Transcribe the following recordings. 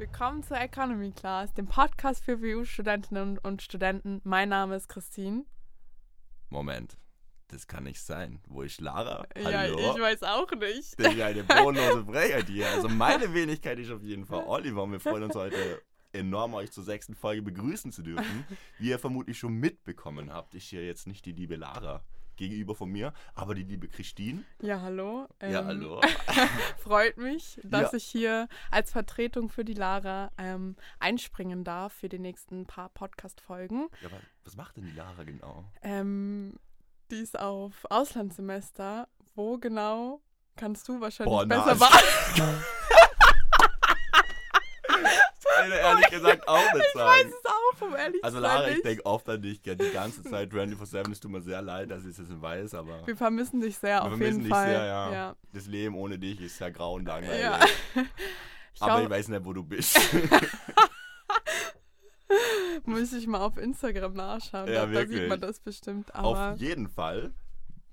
Willkommen zur Economy Class, dem Podcast für WU-Studentinnen und Studenten. Mein Name ist Christine. Moment, das kann nicht sein. Wo ist Lara? Ja, Hallo? ich weiß auch nicht. Das ist eine bodenlose Frechheit hier. Also meine Wenigkeit ist auf jeden Fall Oliver und wir freuen uns heute enorm, euch zur sechsten Folge begrüßen zu dürfen. Wie ihr vermutlich schon mitbekommen habt, ist hier jetzt nicht die liebe Lara gegenüber von mir, aber die liebe Christine. Ja, hallo. ja, Ähm, hallo. Freut mich, dass Ja. ich hier als Vertretung für die Lara ähm, einspringen darf für die nächsten paar Podcast-Folgen. Ja, aber was macht denn die Lara genau? Ähm, die ist auf Auslandssemester. Wo genau kannst du wahrscheinlich Boah, besser beantworten? Will ehrlich gesagt auch nicht Ich weiß sagen. es auch, um ehrlich Also. Lara, ich denke oft an dich die ganze Zeit 24-7. Es tut mir sehr leid, dass ich das nicht weiß, aber Wir vermissen dich sehr, Wir auf vermissen jeden dich Fall. sehr, ja. ja. das Leben ohne dich ist ja grau und langweilig. Ja. Ich Aber ich glaube, weiß nicht, wo du bist. muss ich mal auf Instagram nachschauen. Ja, da, da sieht man das bestimmt. Aber Auf jeden Fall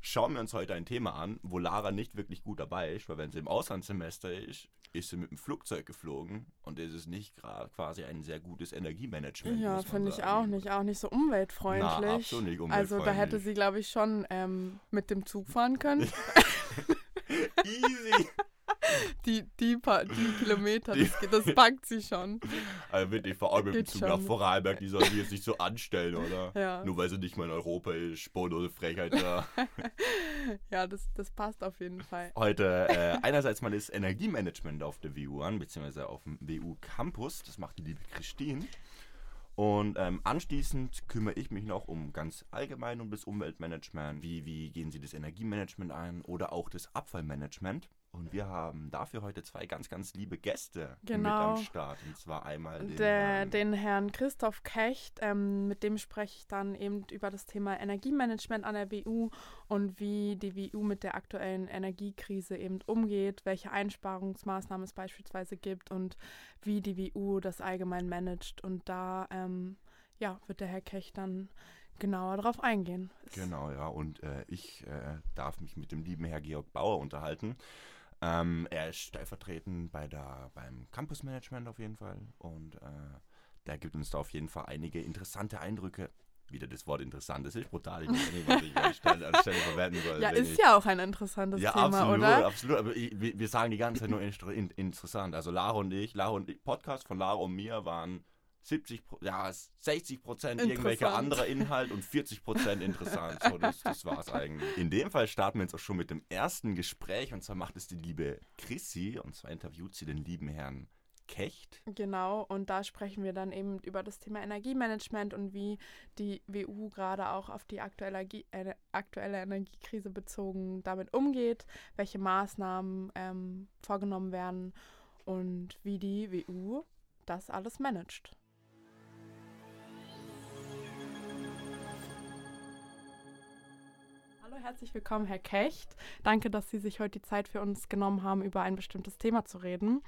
schauen wir uns heute ein Thema an, wo Lara nicht wirklich gut dabei ist, weil wenn sie im Auslandssemester ist, ist sie mit dem Flugzeug geflogen und es ist nicht gerade quasi ein sehr gutes Energiemanagement. ja, finde ich auch nicht. Auch nicht so umweltfreundlich. Na, absolut nicht Also da hätte umweltfreundlich. sie, glaube ich, schon ähm, mit dem Zug fahren können. Easy. Die, die, paar, die Kilometer, Die- das, das packt sie schon. Also wirklich, vor allem mit dem Zug schon. nach Vorarlberg, die soll sich jetzt nicht so anstellen, oder? Ja, Nur weil sie nicht mal in Europa ist, bodenlose Frechheit da. ja das, das passt auf jeden Fall. heute äh, einerseits mal das Energiemanagement auf der WU an, beziehungsweise auf dem WU Campus. Das macht die liebe Christine. Und ähm, anschließend kümmere ich mich noch um ganz allgemein um das Umweltmanagement. Wie, wie gehen Sie das Energiemanagement ein oder auch das Abfallmanagement? Und wir haben dafür heute zwei ganz, ganz liebe Gäste mit Genau. am Start. Und zwar einmal den, Der, ähm, den Herrn Christoph Kecht, ähm, mit dem spreche ich dann eben über das Thema Energiemanagement an der WU und wie die WU mit der aktuellen Energiekrise eben umgeht, welche Einsparungsmaßnahmen es beispielsweise gibt und wie die WU das allgemein managt. Und da ähm, ja, wird der Herr Kecht dann genauer drauf eingehen. Genau, ja. Und äh, ich äh, darf mich mit dem lieben Herr Georg Bauer unterhalten. Ähm, er ist stellvertretend bei der, beim Campusmanagement auf jeden Fall. Und äh, der gibt uns da auf jeden Fall einige interessante Eindrücke. Wieder das Wort interessant, das ist brutal. Ich weiß nicht, was ich anstelle, anstelle verwerten soll. Ja, ist ich, ja auch ein interessantes ja, Thema, absolut, oder? absolut. Aber ich, wir, wir sagen die ganze Zeit nur in, interessant. Also Lara und ich, Lara und ich, Podcast von Lara und mir waren 70, Pro- ja, 60 Prozent irgendwelcher anderer Inhalt und 40 Prozent interessant. So, das, das war's eigentlich. In dem Fall starten wir jetzt auch schon mit dem ersten Gespräch und zwar macht es die liebe Chrissy und zwar interviewt sie den lieben Herrn Kecht. Genau, und da sprechen wir dann eben über das Thema Energiemanagement und wie die WU gerade auch auf die aktuelle, äh, aktuelle Energiekrise bezogen damit umgeht, welche Maßnahmen ähm, vorgenommen werden und wie die WU das alles managt. Hallo, herzlich willkommen, Herr Kecht. Danke, dass Sie sich heute die Zeit für uns genommen haben, über ein bestimmtes Thema zu reden.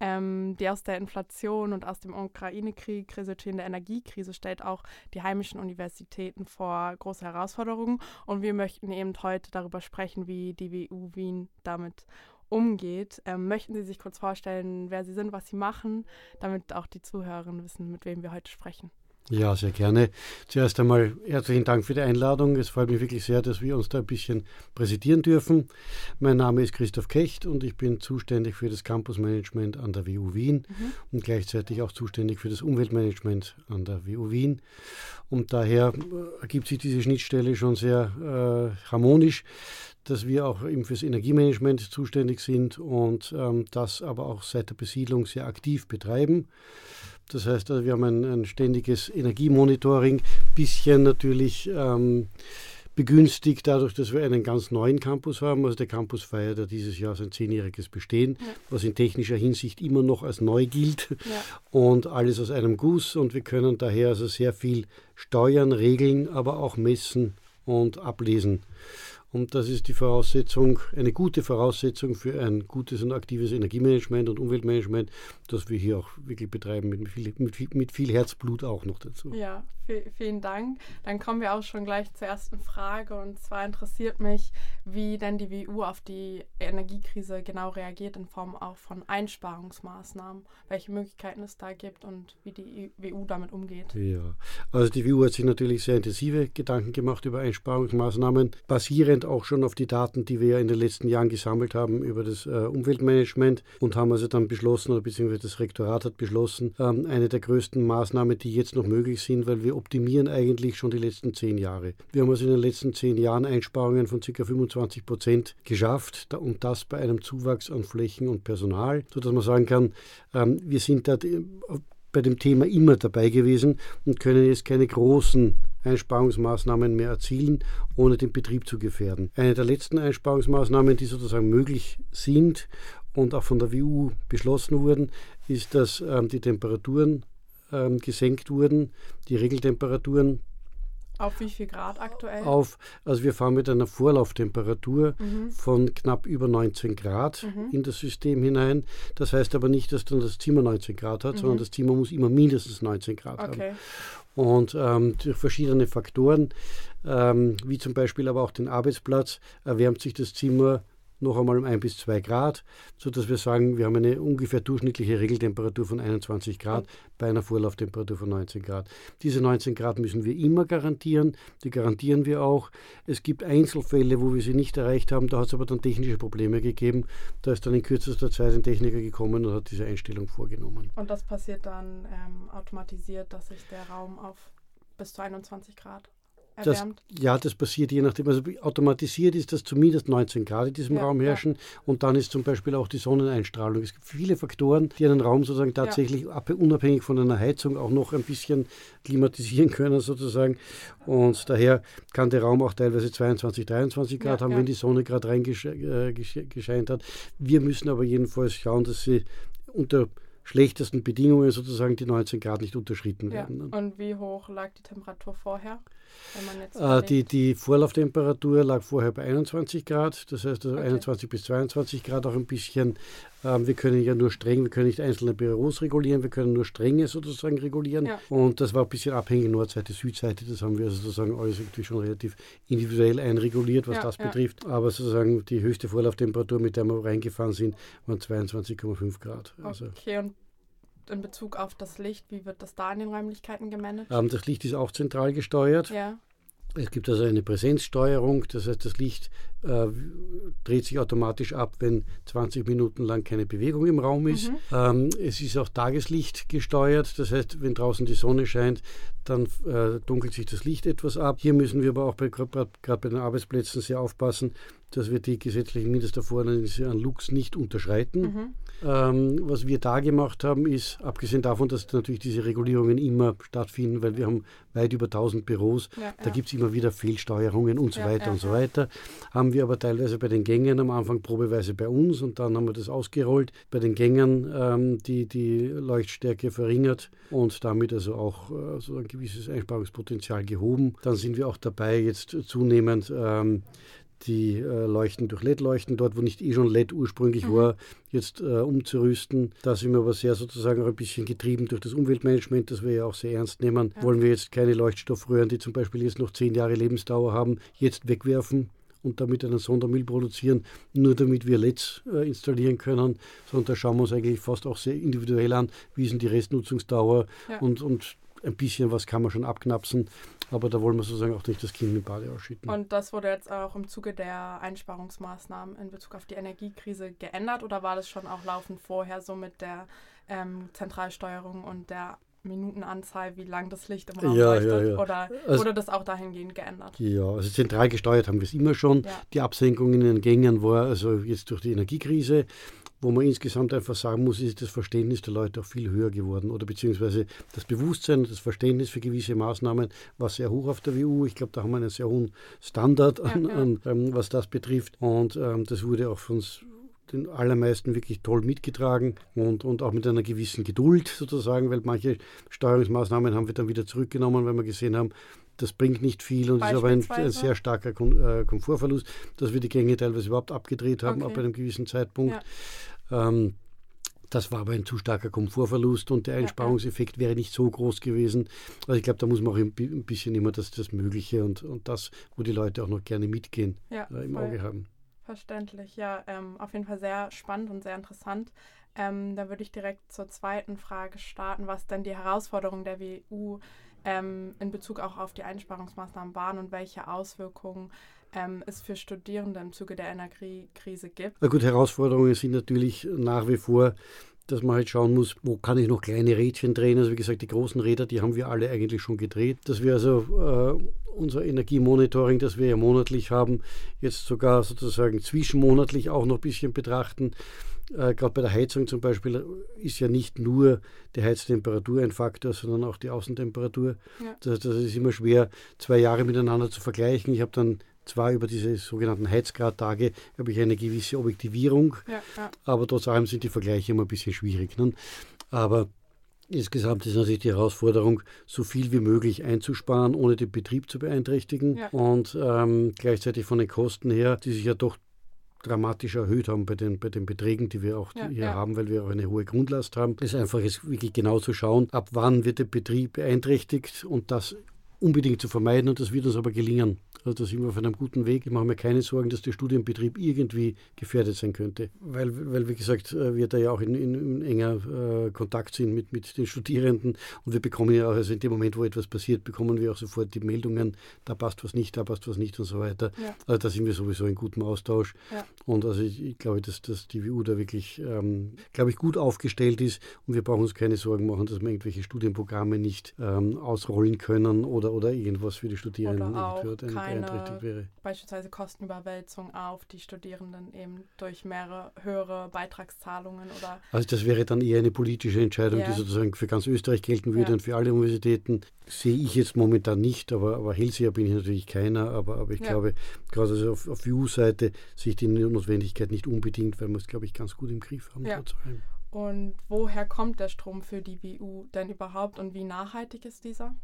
Ähm, die aus der Inflation und aus dem Ukraine-Krieg resultierende Energiekrise stellt auch die heimischen Universitäten vor große Herausforderungen. Und wir möchten eben heute darüber sprechen, wie die WU Wien damit umgeht. Ähm, möchten Sie sich kurz vorstellen, wer Sie sind, was Sie machen, damit auch die Zuhörerinnen wissen, mit wem wir heute sprechen? Ja, sehr gerne. Zuerst einmal herzlichen Dank für die Einladung. Es freut mich wirklich sehr, dass wir uns da ein bisschen präsentieren dürfen. Mein Name ist Christoph Kecht und ich bin zuständig für das Campusmanagement an der WU Wien Mhm. und gleichzeitig auch zuständig für das Umweltmanagement an der WU Wien. Und daher äh, ergibt sich diese Schnittstelle schon sehr äh, harmonisch, dass wir auch eben fürs Energiemanagement zuständig sind und ähm, das aber auch seit der Besiedlung sehr aktiv betreiben. Das heißt, also wir haben ein, ein ständiges Energiemonitoring, bisschen natürlich ähm, begünstigt dadurch, dass wir einen ganz neuen Campus haben. Also der Campus feiert ja dieses Jahr sein zehnjähriges Bestehen, Ja. was in technischer Hinsicht immer noch als neu gilt Ja. und alles aus einem Guss. Und wir können daher also sehr viel steuern, regeln, aber auch messen und ablesen. Und das ist die Voraussetzung, eine gute Voraussetzung für ein gutes und aktives Energiemanagement und Umweltmanagement, das wir hier auch wirklich betreiben, mit viel, mit viel, mit viel Herzblut auch noch dazu. Ja, vielen Dank. Dann kommen wir auch schon gleich zur ersten Frage. Und zwar interessiert mich, wie denn die WU auf die Energiekrise genau reagiert in Form auch von Einsparungsmaßnahmen, welche Möglichkeiten es da gibt und wie die WU damit umgeht. Ja, also die WU hat sich natürlich sehr intensive Gedanken gemacht über Einsparungsmaßnahmen, basierend auch schon auf die Daten, die wir ja in den letzten Jahren gesammelt haben über das äh, Umweltmanagement und haben also dann beschlossen, oder beziehungsweise das Rektorat hat beschlossen, ähm, eine der größten Maßnahmen, die jetzt noch möglich sind, weil wir optimieren eigentlich schon die letzten zehn Jahre. Wir haben also in den letzten zehn Jahren Einsparungen von ca. 25 Prozent geschafft und das bei einem Zuwachs an Flächen und Personal, sodass man sagen kann, ähm, wir sind da äh, bei dem Thema immer dabei gewesen und können jetzt keine großen Einsparungsmaßnahmen mehr erzielen, ohne den Betrieb zu gefährden. Eine der letzten Einsparungsmaßnahmen, die sozusagen möglich sind und auch von der WU beschlossen wurden, ist, dass ähm, die Temperaturen ähm, gesenkt wurden, die Regeltemperaturen auf wie viel Grad aktuell? Auf, also wir fahren mit einer Vorlauftemperatur mhm. von knapp über 19 Grad mhm. in das System hinein. Das heißt aber nicht, dass dann das Zimmer 19 Grad hat, mhm. sondern das Zimmer muss immer mindestens 19 Grad okay. haben. Und ähm, durch verschiedene Faktoren, ähm, wie zum Beispiel aber auch den Arbeitsplatz, erwärmt sich das Zimmer noch einmal um ein bis zwei Grad, sodass wir sagen, wir haben eine ungefähr durchschnittliche Regeltemperatur von 21 Grad bei einer Vorlauftemperatur von 19 Grad. Diese 19 Grad müssen wir immer garantieren, die garantieren wir auch. Es gibt Einzelfälle, wo wir sie nicht erreicht haben, da hat es aber dann technische Probleme gegeben. Da ist dann in kürzester Zeit ein Techniker gekommen und hat diese Einstellung vorgenommen. Und das passiert dann ähm, automatisiert, dass sich der Raum auf bis zu 21 Grad das, ja, das passiert je nachdem. Also automatisiert ist, dass zumindest 19 Grad in diesem ja, Raum herrschen ja. und dann ist zum Beispiel auch die Sonneneinstrahlung. Es gibt viele Faktoren, die einen Raum sozusagen tatsächlich ja. unabhängig von einer Heizung auch noch ein bisschen klimatisieren können sozusagen. Und daher kann der Raum auch teilweise 22, 23 Grad haben, wenn die Sonne gerade reingescheint äh, hat. Wir müssen aber jedenfalls schauen, dass sie unter schlechtesten Bedingungen sozusagen die 19 Grad nicht unterschritten werden. Ne? Und wie hoch lag die Temperatur vorher? Äh, die, die Vorlauftemperatur lag vorher bei 21 Grad, das heißt also okay. 21 bis 22 Grad auch ein bisschen. Ähm, wir können ja nur streng, wir können nicht einzelne Büros regulieren, wir können nur strenge sozusagen regulieren. Ja. Und das war ein bisschen abhängig, Nordseite, Südseite, das haben wir also sozusagen alles irgendwie schon relativ individuell einreguliert, was ja, das ja. betrifft. Aber sozusagen die höchste Vorlauftemperatur, mit der wir reingefahren sind, waren 22,5 Grad. Also okay, und in Bezug auf das Licht, wie wird das da in den Räumlichkeiten gemanagt? Ähm, das Licht ist auch zentral gesteuert. Ja. Es gibt also eine Präsenzsteuerung, das heißt, das Licht äh, dreht sich automatisch ab, wenn 20 Minuten lang keine Bewegung im Raum ist. Mhm. Ähm, es ist auch Tageslicht gesteuert, das heißt, wenn draußen die Sonne scheint, dann äh, dunkelt sich das Licht etwas ab. Hier müssen wir aber auch gerade bei den Arbeitsplätzen sehr aufpassen, dass wir die gesetzlichen Mindesterforderungen an Lux nicht unterschreiten. Mhm. Ähm, was wir da gemacht haben, ist, abgesehen davon, dass natürlich diese Regulierungen immer stattfinden, weil wir haben weit über 1000 Büros, ja, da ja. gibt es immer wieder Fehlsteuerungen und so ja, weiter und so weiter, haben wir aber teilweise bei den Gängen am Anfang probeweise bei uns und dann haben wir das ausgerollt, bei den Gängen ähm, die, die Leuchtstärke verringert und damit also auch äh, so ein gewisses Einsparungspotenzial gehoben. Dann sind wir auch dabei, jetzt zunehmend ähm, die äh, Leuchten durch LED-Leuchten, dort wo nicht eh schon LED ursprünglich mhm. war, jetzt äh, umzurüsten. Da sind wir aber sehr sozusagen auch ein bisschen getrieben durch das Umweltmanagement, das wir ja auch sehr ernst nehmen. Ja. Wollen wir jetzt keine Leuchtstoffröhren, die zum Beispiel jetzt noch zehn Jahre Lebensdauer haben, jetzt wegwerfen und damit einen Sondermüll produzieren, nur damit wir LEDs äh, installieren können, sondern da schauen wir uns eigentlich fast auch sehr individuell an, wie ist denn die Restnutzungsdauer ja. und, und ein bisschen was kann man schon abknapsen, aber da wollen wir sozusagen auch nicht das Kind mit Bade ausschütten. Und das wurde jetzt auch im Zuge der Einsparungsmaßnahmen in Bezug auf die Energiekrise geändert oder war das schon auch laufend vorher so mit der ähm, Zentralsteuerung und der Minutenanzahl, wie lang das Licht im Raum ja, leuchtet? Ja, ja. Oder also, wurde das auch dahingehend geändert? Ja, also zentral gesteuert haben wir es immer schon. Die Absenkung in den Gängen war also jetzt durch die Energiekrise wo man insgesamt einfach sagen muss, ist das Verständnis der Leute auch viel höher geworden oder beziehungsweise das Bewusstsein, das Verständnis für gewisse Maßnahmen war sehr hoch auf der WU. Ich glaube, da haben wir einen sehr hohen Standard, an. An, ähm, was das betrifft und ähm, das wurde auch von uns den allermeisten wirklich toll mitgetragen und, und auch mit einer gewissen Geduld sozusagen, weil manche Steuerungsmaßnahmen haben wir dann wieder zurückgenommen, weil wir gesehen haben, das bringt nicht viel und ist aber ein, sehr starker äh, Komfortverlust, dass wir die Gänge teilweise überhaupt abgedreht haben, okay. ab einem gewissen Zeitpunkt. Ja. Ähm, das war aber ein zu starker Komfortverlust und der Einsparungseffekt wäre nicht so groß gewesen. Also ich glaube, da muss man auch ein bisschen immer das, das Mögliche und, und das, wo die Leute auch noch gerne mitgehen, ja, äh, im voll. Auge haben. Verständlich, ja, ähm, auf jeden Fall sehr spannend und sehr interessant. Ähm, da würde ich direkt zur zweiten Frage starten, was denn die Herausforderungen der WU ähm, in Bezug auch auf die Einsparungsmaßnahmen waren und welche Auswirkungen ähm, es für Studierende im Zuge der Energiekrise gibt. Na gut, Herausforderungen sind natürlich nach wie vor dass man halt schauen muss, wo kann ich noch kleine Rädchen drehen. Also wie gesagt, die großen Räder, die haben wir alle eigentlich schon gedreht. Dass wir also äh, unser Energiemonitoring, das wir ja monatlich haben, jetzt sogar sozusagen zwischenmonatlich auch noch ein bisschen betrachten. Äh, Gerade bei der Heizung zum Beispiel ist ja nicht nur die Heiztemperatur ein Faktor, sondern auch die Außentemperatur. Ja. Das, das ist immer schwer, zwei Jahre miteinander zu vergleichen. Ich habe dann zwar über diese sogenannten Heizgradtage habe ich eine gewisse Objektivierung, ja, ja. aber trotz allem sind die Vergleiche immer ein bisschen schwierig. Ne? Aber insgesamt ist natürlich die Herausforderung, so viel wie möglich einzusparen, ohne den Betrieb zu beeinträchtigen ja. und ähm, gleichzeitig von den Kosten her, die sich ja doch dramatisch erhöht haben bei den, bei den Beträgen, die wir auch ja, hier ja. haben, weil wir auch eine hohe Grundlast haben. Es ist einfach jetzt wirklich genau zu schauen, ab wann wird der Betrieb beeinträchtigt und das unbedingt zu vermeiden und das wird uns aber gelingen. Also da sind wir auf einem guten Weg. Ich mache mir keine Sorgen, dass der Studienbetrieb irgendwie gefährdet sein könnte. Weil, weil wie gesagt, äh, wir da ja auch in, in, in enger äh, Kontakt sind mit, mit den Studierenden und wir bekommen ja auch, also in dem Moment, wo etwas passiert, bekommen wir auch sofort die Meldungen, da passt was nicht, da passt was nicht und so weiter. Ja. Also da sind wir sowieso in gutem Austausch. Ja. Und also ich, ich, glaube, dass, dass die WU da wirklich, ähm, glaube ich, gut aufgestellt ist und wir brauchen uns keine Sorgen machen, dass wir irgendwelche Studienprogramme nicht ähm, ausrollen können oder, oder irgendwas für die Studierenden oder auch beeinträchtigt wäre. Beispielsweise Kostenüberwälzung auf die Studierenden eben durch mehrere höhere Beitragszahlungen oder. Also das wäre dann eher eine politische Entscheidung, ja. die sozusagen für ganz Österreich gelten würde ja. und für alle Universitäten. Sehe ich jetzt momentan nicht, aber, aber Hellseher bin ich natürlich keiner, aber, aber ich ja. glaube, gerade also auf, auf EU-Seite sehe ich die Notwendigkeit nicht unbedingt, weil wir es, glaube ich, ganz gut im Griff haben. Ja. Und woher kommt der Strom für die WU denn überhaupt und wie nachhaltig ist dieser?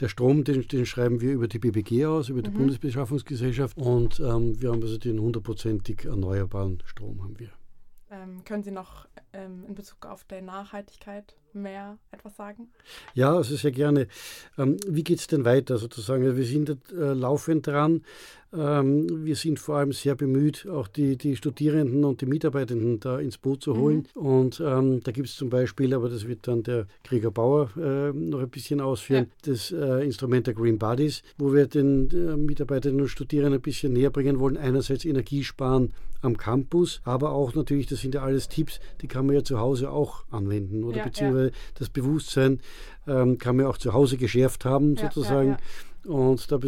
Der Strom, den, den schreiben wir über die BBG aus, über die mhm. Bundesbeschaffungsgesellschaft und ähm, wir haben also den hundertprozentig erneuerbaren Strom haben wir. Ähm, können Sie noch ähm, in Bezug auf die Nachhaltigkeit mehr etwas sagen? Ja, also sehr gerne. Ähm, wie geht es denn weiter sozusagen? Wir sind äh, laufend dran. Ähm, wir sind vor allem sehr bemüht, auch die, die Studierenden und die Mitarbeitenden da ins Boot zu holen. Mhm. Und ähm, da gibt es zum Beispiel, aber das wird dann der Krieger Bauer äh, noch ein bisschen ausführen, ja. das äh, Instrument der Green Buddies, wo wir den äh, Mitarbeitenden und Studierenden ein bisschen näher bringen wollen. Einerseits Energiesparen am Campus, aber auch natürlich, das sind ja alles Tipps, die kann man ja zu Hause auch anwenden oder ja, beziehungsweise ja. das Bewusstsein ähm, kann man auch zu Hause geschärft haben, ja, sozusagen. Und da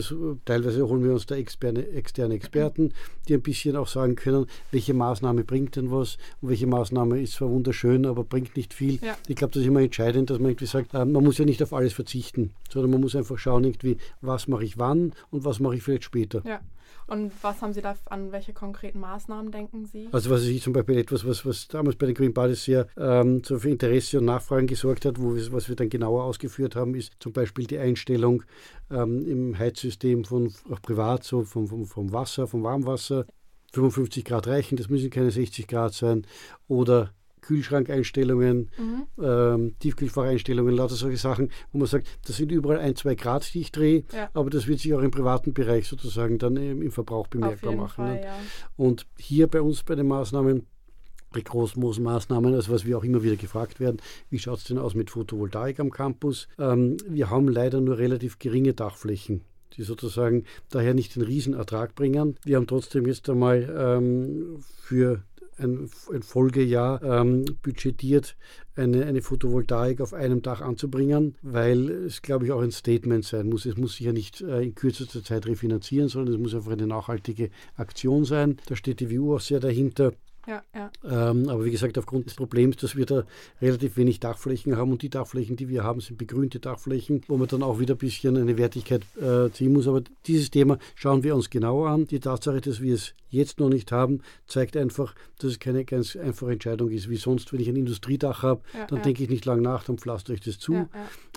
teilweise holen wir uns da externe, externe Experten, die ein bisschen auch sagen können, welche Maßnahme bringt denn was und welche Maßnahme ist zwar wunderschön, aber bringt nicht viel. Ja. Ich glaube, das ist immer entscheidend, dass man irgendwie sagt, äh, man muss ja nicht auf alles verzichten, sondern man muss einfach schauen, irgendwie, was mache ich wann und was mache ich vielleicht später. Und was haben Sie da an welche konkreten Maßnahmen denken Sie? Also was ist zum Beispiel etwas, was, was damals bei den Green Parties sehr ähm, so für Interesse und Nachfragen gesorgt hat, wo wir, was wir dann genauer ausgeführt haben, ist zum Beispiel die Einstellung ähm, im Heizsystem von auch privat, so vom, vom, vom Wasser, vom Warmwasser. 55 Grad reichen, das müssen keine 60 Grad sein. Oder Kühlschrankeinstellungen, mhm. ähm, Tiefkühlfacheinstellungen, lauter solche Sachen, wo man sagt, das sind überall ein, zwei Grad, die ich drehe, ja. aber das wird sich auch im privaten Bereich sozusagen dann im, im Verbrauch bemerkbar machen. Fall, ne? ja. Und hier bei uns bei den Maßnahmen, bei großen Maßnahmen, also was wir auch immer wieder gefragt werden, wie schaut es denn aus mit Photovoltaik am Campus? Ähm, wir haben leider nur relativ geringe Dachflächen die sozusagen daher nicht den Riesenertrag bringen. Wir haben trotzdem jetzt einmal ähm, für ein, ein Folgejahr ähm, budgetiert, eine, eine Photovoltaik auf einem Dach anzubringen, weil es, glaube ich, auch ein Statement sein muss. Es muss sich ja nicht äh, in kürzester Zeit refinanzieren, sondern es muss einfach eine nachhaltige Aktion sein. Da steht die WU auch sehr dahinter. Ja, ja. Ähm, aber wie gesagt, aufgrund des Problems, dass wir da relativ wenig Dachflächen haben und die Dachflächen, die wir haben, sind begrünte Dachflächen, wo man dann auch wieder ein bisschen eine Wertigkeit äh, ziehen muss. Aber dieses Thema schauen wir uns genauer an. Die Tatsache, dass wir es jetzt noch nicht haben, zeigt einfach, dass es keine ganz einfache Entscheidung ist, wie sonst, wenn ich ein Industriedach habe, ja, dann ja. denke ich nicht lange nach, dann pflastere ich das zu.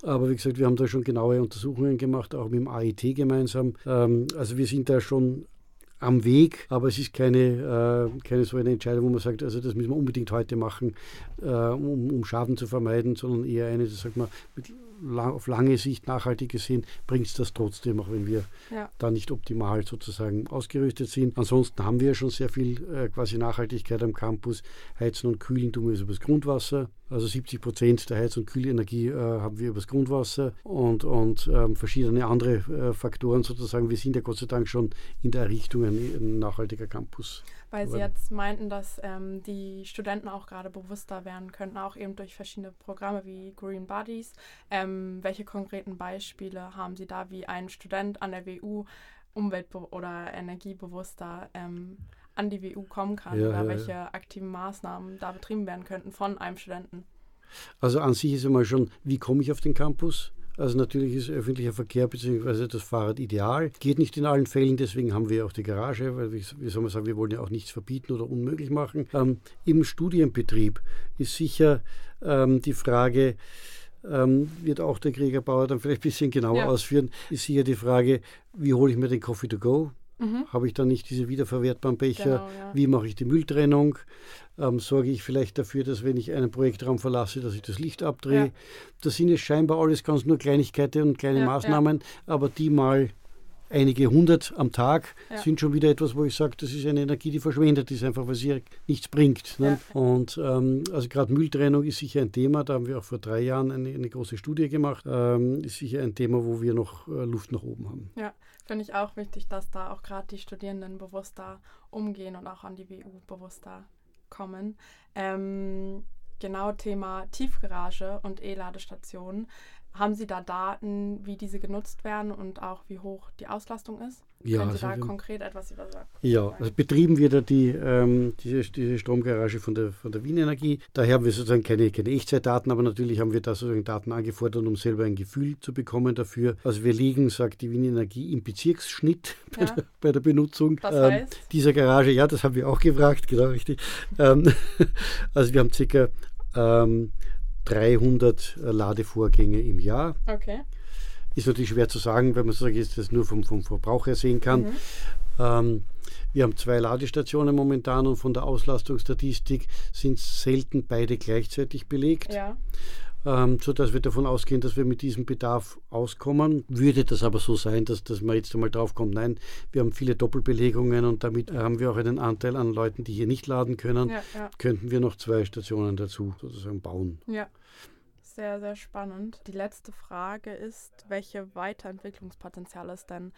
Aber wie gesagt, wir haben da schon genaue Untersuchungen gemacht, auch mit dem AIT gemeinsam. Ähm, also wir sind da schon am Weg, aber es ist keine, äh, keine so eine Entscheidung, wo man sagt, also das müssen wir unbedingt heute machen, äh, um, um, Schaden zu vermeiden, sondern eher eine, das sagt man, mit auf lange Sicht nachhaltig gesehen, bringt es das trotzdem, auch wenn wir ja. da nicht optimal sozusagen ausgerüstet sind. Ansonsten haben wir schon sehr viel äh, quasi Nachhaltigkeit am Campus. Heizen und Kühlen tun wir über das Grundwasser. Also 70 Prozent der Heiz- und Kühlenergie äh, haben wir übers Grundwasser und, und ähm, verschiedene andere äh, Faktoren sozusagen. Wir sind ja Gott sei Dank schon in der Richtung ein, ein nachhaltiger Campus. Weil Sie jetzt meinten, dass ähm, die Studenten auch gerade bewusster werden könnten, auch eben durch verschiedene Programme wie Green Buddies. Ähm, welche konkreten Beispiele haben Sie da, wie ein Student an der WU umwelt- oder energiebewusster ähm, an die WU kommen kann ja, oder ja, welche ja. aktiven Maßnahmen da betrieben werden könnten von einem Studenten. Also an sich ist einmal schon, wie komme ich auf den Campus? Also natürlich ist öffentlicher Verkehr bzw. das Fahrrad ideal. Geht nicht in allen Fällen, deswegen haben wir auch die Garage, weil wie, wie soll man sagen, wir wollen ja auch nichts verbieten oder unmöglich machen. Ähm, Im Studienbetrieb ist sicher ähm, die Frage, ähm, wird auch der Kriegerbauer dann vielleicht ein bisschen genauer ja. ausführen, ist sicher die Frage, wie hole ich mir den Coffee to go? Mhm. Habe ich dann nicht diese wiederverwertbaren Becher? Genau, ja. Wie mache ich die Mülltrennung? Ähm, sorge ich vielleicht dafür, dass wenn ich einen Projektraum verlasse, dass ich das Licht abdrehe? Ja. Das sind jetzt scheinbar alles ganz nur Kleinigkeiten und kleine ja, Maßnahmen, aber die mal einige hundert am Tag ja. sind schon wieder etwas, wo ich sage, das ist eine Energie, die verschwendet ist, einfach weil sie nichts bringt. Ne? Ja. Und ähm, also gerade Mülltrennung ist sicher ein Thema, da haben wir auch vor drei Jahren eine, eine große Studie gemacht, ähm, ist sicher ein Thema, wo wir noch äh, Luft nach oben haben. Ja, finde ich auch wichtig, dass da auch gerade die Studierenden bewusster umgehen und auch an die WU bewusster kommen. Ähm, genau Thema Tiefgarage und E-Ladestationen. Haben Sie da Daten, wie diese genutzt werden und auch wie hoch die Auslastung ist? Ja, Können Sie also da konkret etwas über sagen? Ja, also betrieben wir da die, ähm, diese, diese Stromgarage von der, von der Wien Energie. Daher haben wir sozusagen keine, keine Echtzeitdaten, aber natürlich haben wir da sozusagen Daten angefordert, um selber ein Gefühl zu bekommen dafür. Also wir liegen, sagt die Wien Energie, im Bezirksschnitt bei, ja. der, bei der, Benutzung ähm, dieser Garage. Ja, das haben wir auch gefragt, genau richtig. Ähm, also wir haben circa ähm, 300 äh, Ladevorgänge im Jahr. Okay. Ist natürlich schwer zu sagen, wenn man so das nur vom, vom Verbrauch her sehen kann. Mhm. Ähm, wir haben zwei Ladestationen momentan und von der Auslastungsstatistik sind selten beide gleichzeitig belegt. Ja ähm, sodass wir davon ausgehen, dass wir mit diesem Bedarf auskommen. Würde das aber so sein, dass, dass man jetzt einmal drauf kommt, nein, wir haben viele Doppelbelegungen und damit haben wir auch einen Anteil an Leuten, die hier nicht laden können, ja, ja. könnten wir noch zwei Stationen dazu sozusagen bauen. Ja. Sehr, sehr spannend. Die letzte Frage ist, welche Weiterentwicklungspotenziale es denn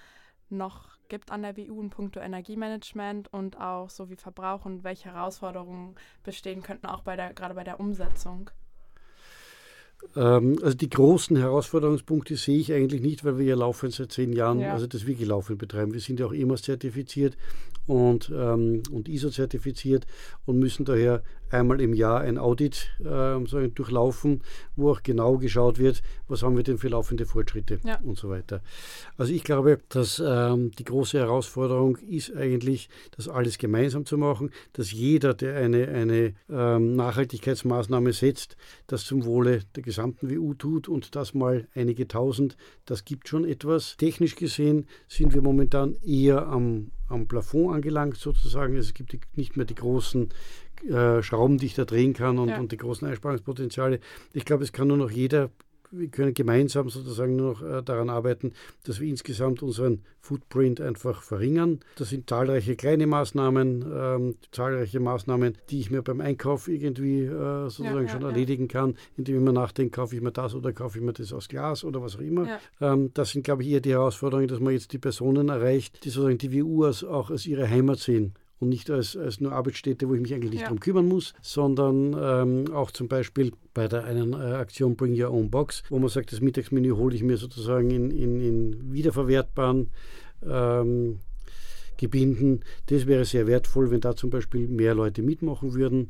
noch gibt an der WU in puncto Energiemanagement und auch so wie Verbrauch und welche Herausforderungen bestehen könnten auch bei der, gerade bei der Umsetzung? Ähm, also die großen Herausforderungspunkte sehe ich eigentlich nicht, weil wir ja laufen seit zehn Jahren, ja. also das wir laufend betreiben. Wir sind ja auch EMAS zertifiziert und, ähm, und ISO zertifiziert und müssen daher einmal im Jahr ein Audit äh, durchlaufen, wo auch genau geschaut wird, was haben wir denn für laufende Fortschritte ja. und so weiter. Also ich glaube, dass ähm, die große Herausforderung ist eigentlich, das alles gemeinsam zu machen, dass jeder, der eine, eine ähm, Nachhaltigkeitsmaßnahme setzt, das zum Wohle der gesamten WU tut und das mal einige tausend, das gibt schon etwas. Technisch gesehen sind wir momentan eher am, am Plafond angelangt sozusagen. Es gibt nicht mehr die großen äh, Schrauben, die ich da drehen kann und, ja. und die großen Einsparungspotenziale. Ich glaube, es kann nur noch jeder wir können gemeinsam sozusagen nur noch äh, daran arbeiten, dass wir insgesamt unseren Footprint einfach verringern. Das sind zahlreiche kleine Maßnahmen, ähm, zahlreiche Maßnahmen, die ich mir beim Einkauf irgendwie äh, sozusagen ja, schon ja. erledigen kann, indem ich mir nachdenke, kaufe ich mir das oder kaufe ich mir das aus Glas oder was auch immer. Ähm, das sind, glaube ich, eher die Herausforderungen, dass man jetzt die Personen erreicht, die sozusagen die WU als, auch als ihre Heimat sehen und nicht als, als nur Arbeitsstätte, wo ich mich eigentlich nicht ja. darum kümmern muss, sondern ähm, auch zum Beispiel bei der einen äh, Aktion Bring Your Own Box, wo man sagt, das Mittagsmenü hole ich mir sozusagen in, in, in wiederverwertbaren ähm, gebinden. Das wäre sehr wertvoll, wenn da zum Beispiel mehr Leute mitmachen würden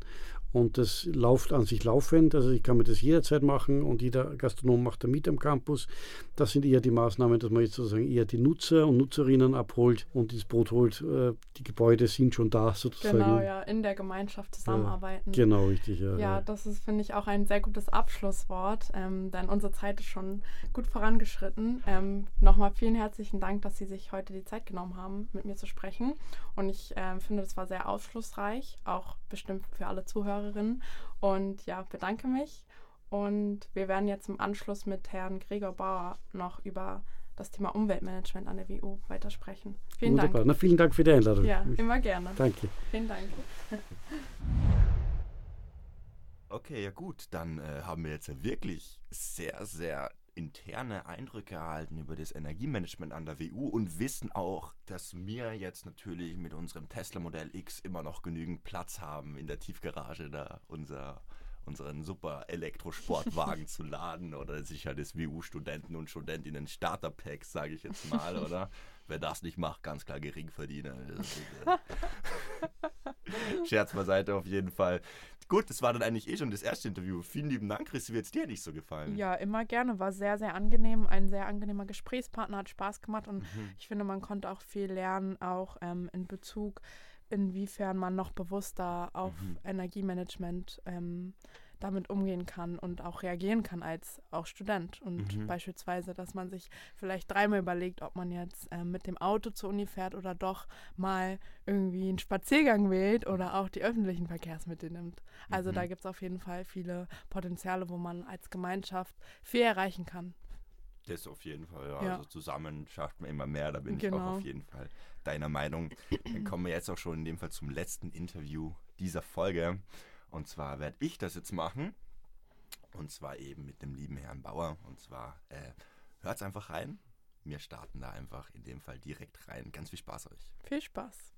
und das läuft an sich laufend. Also ich kann mir das jederzeit machen und jeder Gastronom macht da mit am Campus. Das sind eher die Maßnahmen, dass man jetzt sozusagen eher die Nutzer und Nutzerinnen abholt und ins Boot holt. Äh, die Gebäude sind schon da sozusagen. Genau, ja, in der Gemeinschaft zusammenarbeiten. Ja, genau, richtig. Ja, ja, das ist, finde ich, auch ein sehr gutes Abschlusswort, ähm, denn unsere Zeit ist schon gut vorangeschritten. Ähm, Nochmal vielen herzlichen Dank, dass Sie sich heute die Zeit genommen haben, mit mir zu sprechen. Und ich äh, finde, das war sehr aufschlussreich, auch bestimmt für alle Zuhörer Zuhörerin. Und ja, bedanke mich. Und wir werden jetzt im Anschluss mit Herrn Gregor Bauer noch über das Thema Umweltmanagement an der WU weitersprechen. Vielen Wunderbar. Dank. Na, vielen Dank für die Einladung. Ja, immer gerne. Danke. Vielen Dank. Okay, ja gut, dann äh, haben wir jetzt wirklich sehr, sehr interne Eindrücke erhalten über das Energiemanagement an der WU und wissen auch, dass wir jetzt natürlich mit unserem Tesla Modell X immer noch genügend Platz haben in der Tiefgarage da unser unseren super Elektrosportwagen zu laden oder sicher des WU-Studenten und Studentinnen Starter-Packs, sage ich jetzt mal, oder? Wer das nicht macht, ganz klar Geringverdiener. Scherz beiseite auf jeden Fall. Gut, das war dann eigentlich eh schon das erste Interview. Vielen lieben Dank, Chris. Wie wird es dir nicht so gefallen? Ja, immer gerne. War sehr, sehr angenehm. Ein sehr angenehmer Gesprächspartner, hat Spaß gemacht und mhm. ich finde, man konnte auch viel lernen, auch ähm, in Bezug, inwiefern man noch bewusster auf mhm. Energiemanagement ähm, damit umgehen kann und auch reagieren kann als auch Student. Und mhm. beispielsweise, dass man sich vielleicht dreimal überlegt, ob man jetzt äh, mit dem Auto zur Uni fährt oder doch mal irgendwie einen Spaziergang wählt oder auch die öffentlichen Verkehrsmittel nimmt. Also mhm. da gibt es auf jeden Fall viele Potenziale, wo man als Gemeinschaft viel erreichen kann. Das auf jeden Fall, ja. ja. Also zusammen schafft man immer mehr, da bin genau. ich auch genau. auf jeden Fall deiner Meinung. Dann kommen wir jetzt auch schon in dem Fall zum letzten Interview dieser Folge. Und zwar werde ich das jetzt machen. Und zwar eben mit dem lieben Herrn Bauer. Und zwar äh, hört's einfach rein. Wir starten da einfach in dem Fall direkt rein. Ganz viel Spaß euch. Viel Spaß.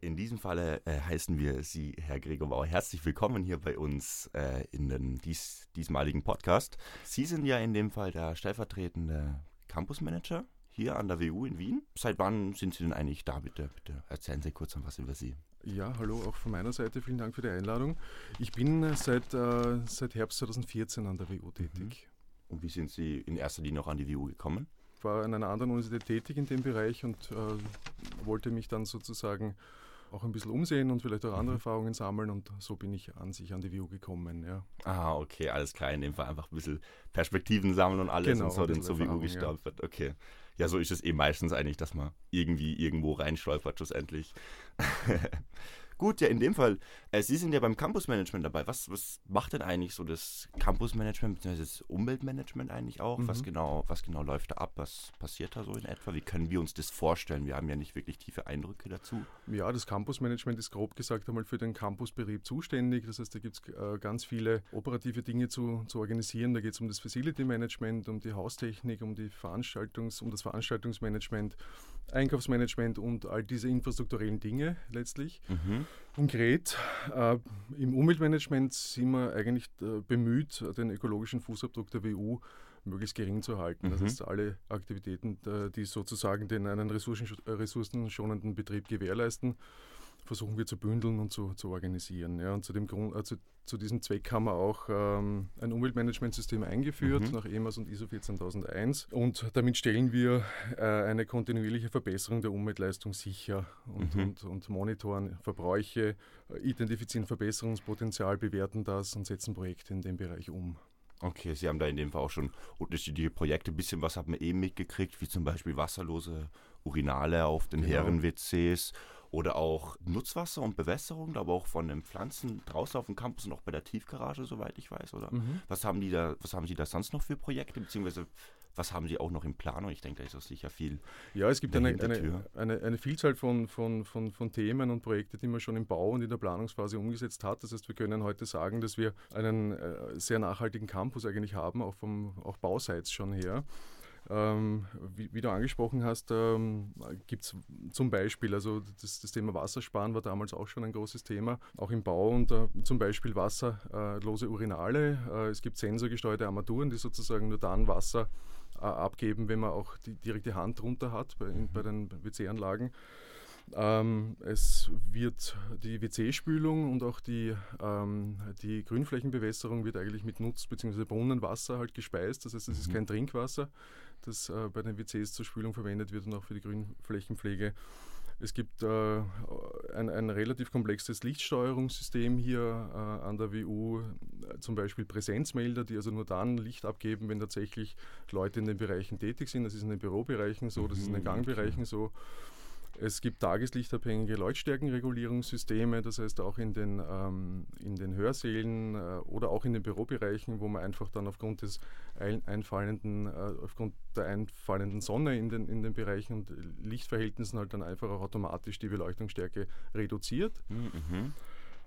In diesem Falle äh, heißen wir Sie, Herr Gregor Bauer, herzlich willkommen hier bei uns äh, in den dies, diesmaligen Podcast. Sie sind ja in dem Fall der stellvertretende Campusmanager hier an der WU in Wien. Seit wann sind Sie denn eigentlich da? Bitte, bitte erzählen Sie kurz was über Sie. Ja, hallo auch von meiner Seite. Vielen Dank für die Einladung. Ich bin äh, seit, äh, seit Herbst 2014 an der WU tätig. Mhm. Und wie sind Sie in erster Linie auch an die WU gekommen? Ich war an einer anderen Universität tätig in dem Bereich und äh, wollte mich dann sozusagen auch ein bisschen umsehen und vielleicht auch andere mhm. Erfahrungen sammeln und so bin ich an sich an die WU gekommen. Ja. Ah, okay, alles klar. In dem Fall einfach ein bisschen Perspektiven sammeln und alles genau, und so dann zur WU gestolpert. Ja. Okay. Ja, so ist es eben meistens eigentlich, dass man irgendwie irgendwo reinstolpert schlussendlich. Gut, ja, in dem Fall, äh, Sie sind ja beim Campusmanagement dabei. Was, was macht denn eigentlich so das Campusmanagement bzw. das Umweltmanagement eigentlich auch? Mhm. Was, genau, was genau läuft da ab? Was passiert da so in etwa? Wie können wir uns das vorstellen? Wir haben ja nicht wirklich tiefe Eindrücke dazu. Ja, das Campusmanagement ist grob gesagt einmal für den Campusbetrieb zuständig. Das heißt, da gibt es äh, ganz viele operative Dinge zu, zu organisieren. Da geht es um das Facility Management, um die Haustechnik, um, die Veranstaltungs-, um das Veranstaltungsmanagement, Einkaufsmanagement und all diese infrastrukturellen Dinge letztlich. Mhm. Konkret, äh, im Umweltmanagement sind wir eigentlich äh, bemüht, den ökologischen Fußabdruck der WU möglichst gering zu halten. Mhm. Das heißt, alle Aktivitäten, äh, die sozusagen den einen ressourcenschonenden Betrieb gewährleisten, versuchen wir zu bündeln und zu, zu organisieren. Ja, und zu, dem Grund, also zu diesem Zweck haben wir auch ähm, ein Umweltmanagementsystem eingeführt mhm. nach EMAS und ISO 14001 und damit stellen wir äh, eine kontinuierliche Verbesserung der Umweltleistung sicher und, mhm. und, und monitoren Verbräuche, äh, identifizieren Verbesserungspotenzial, bewerten das und setzen Projekte in dem Bereich um. Okay, Sie haben da in dem Fall auch schon unterschiedliche Projekte. Ein bisschen was hat man eben mitgekriegt, wie zum Beispiel wasserlose Urinale auf den genau. Herren-WCs oder auch Nutzwasser und Bewässerung, aber auch von den Pflanzen draußen auf dem Campus und auch bei der Tiefgarage, soweit ich weiß, oder? Mhm. Was haben die da, was haben Sie da sonst noch für Projekte, beziehungsweise was haben Sie auch noch in Planung? Ich denke, da ist auch sicher viel. Ja, es gibt eine, eine, eine, eine, Vielzahl von, von, von, von Themen und Projekten, die man schon im Bau und in der Planungsphase umgesetzt hat. Das heißt, wir können heute sagen, dass wir einen äh, sehr nachhaltigen Campus eigentlich haben, auch, vom, auch bauseits schon her. Ähm, wie, wie, du angesprochen hast, ähm, gibt es zum Beispiel, also das, das, Thema Wassersparen war damals auch schon ein großes Thema, auch im Bau und äh, zum Beispiel wasserlose Urinale. Äh, es gibt sensorgesteuerte Armaturen, die sozusagen nur dann Wasser äh, abgeben, wenn man auch die direkte Hand drunter hat bei, bei den WC-Anlagen. Ähm, es wird die WC-Spülung und auch die, ähm, die Grünflächenbewässerung wird eigentlich mit Nutz- bzw. Brunnenwasser halt gespeist. Das heißt, es ist mhm. kein Trinkwasser, das äh, bei den WCs zur Spülung verwendet wird und auch für die Grünflächenpflege. Es gibt äh, ein, ein, relativ komplexes Lichtsteuerungssystem hier äh, an der WU, zum Beispiel Präsenzmelder, die also nur dann Licht abgeben, wenn tatsächlich Leute in den Bereichen tätig sind. Das ist in den Bürobereichen so, das ist in den mhm, Gangbereichen so. Es gibt tageslichtabhängige Lautstärkenregulierungssysteme, das heißt auch in den, ähm, in den Hörsälen äh, oder auch in den Bürobereichen, wo man einfach dann aufgrund des einfallenden, äh, aufgrund der einfallenden Sonne in den, in den Bereichen und Lichtverhältnissen halt dann einfach auch automatisch die Beleuchtungsstärke reduziert. Mhm.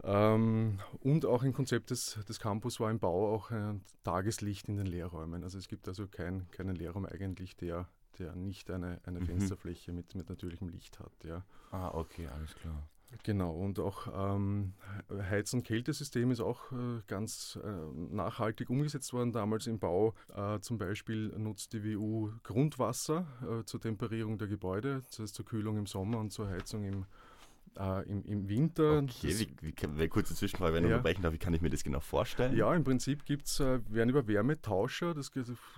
Ähm, und auch ein Konzept des, des Campus war im Bau auch ein Tageslicht in den Lehrräumen. Also es gibt also kein, keinen Lehrraum eigentlich, der der nicht eine, eine mhm. Fensterfläche mit, mit natürlichem Licht hat. Ja. Ah, okay, alles klar. Genau, und auch ähm, Heiz- und Kältesystem ist auch äh, ganz äh, nachhaltig umgesetzt worden. Damals im Bau äh, zum Beispiel nutzt die WU Grundwasser äh, zur Temperierung der Gebäude, das heißt zur Kühlung im Sommer und zur Heizung im, äh, im, im, Winter. Okay, wie, wie, wie, kurze Zwischenfrage, wenn ja. du unterbrechen darf, wie kann ich mir das genau vorstellen? Ja, im Prinzip gibt's, äh, werden über Wärmetauscher, das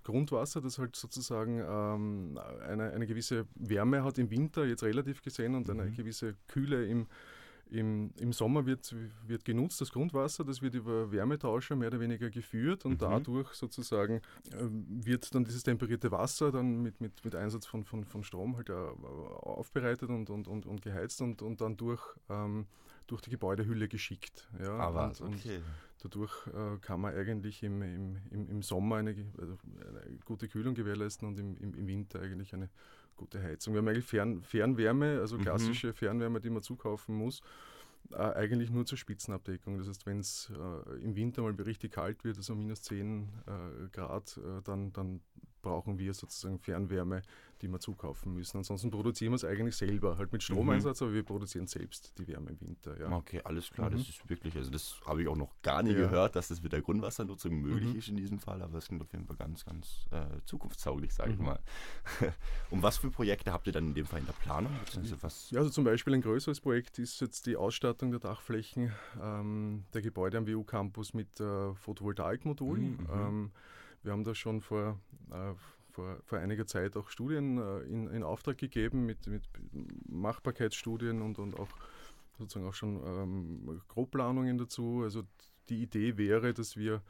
Grundwasser, das halt sozusagen ähm, eine, eine gewisse Wärme hat im Winter, jetzt relativ gesehen, und eine mhm. gewisse Kühle im, im, Im Sommer wird, wird genutzt das Grundwasser, das wird über Wärmetauscher mehr oder weniger geführt und mhm. dadurch sozusagen äh, wird dann dieses temperierte Wasser dann mit, mit, mit Einsatz von, von, von Strom halt äh, aufbereitet und, und, und, und geheizt und, und dann durch, ähm, durch die Gebäudehülle geschickt. Ja, Aber, und, okay. Und dadurch äh, kann man eigentlich im, im, im, im Sommer eine, also eine, gute Kühlung gewährleisten und im, im, im Winter eigentlich eine gute Heizung. Wir haben eigentlich Fern, Fernwärme, also mhm. klassische mhm. Fernwärme, die man zukaufen muss, äh, eigentlich nur zur Spitzenabdeckung. Das heißt, wenn es äh, im Winter mal richtig kalt wird, also minus 10 äh, Grad, äh, dann, dann brauchen wir sozusagen Fernwärme, die wir zukaufen müssen. Ansonsten produzieren wir es eigentlich selber, halt mit Stromeinsatz, mhm. aber wir produzieren selbst die Wärme im Winter. Ja. Okay, alles klar, mhm. das ist wirklich, also das habe ich auch noch gar nie ja. gehört, dass das mit der Grundwassernutzung möglich mhm. ist in diesem Fall, aber es klingt auf jeden Fall ganz, ganz äh, zukunftstauglich, sage ich mhm. mal. Und was für Projekte habt ihr dann in dem Fall in der Planung? Was ja, also zum Beispiel ein größeres Projekt ist jetzt die Ausstattung der Dachflächen ähm, der Gebäude am WU-Campus mit äh, Photovoltaikmodulen. Mhm. Ähm, wir haben da schon vor, äh, vor, vor, einiger Zeit auch Studien äh, in, in, Auftrag gegeben mit, mit Machbarkeitsstudien und, und auch sozusagen auch schon ähm, Grobplanungen dazu. Also die Idee wäre, dass wir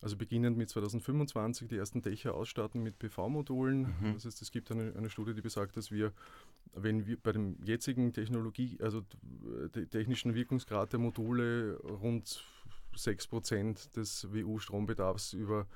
also beginnend mit 2025 die ersten Dächer ausstatten mit PV-Modulen. Mhm. Das heißt, es gibt eine, eine, Studie, die besagt, dass wir, wenn wir bei dem jetzigen Technologie, also technischen Wirkungsgrad der Module rund 6% des WU-Strombedarfs über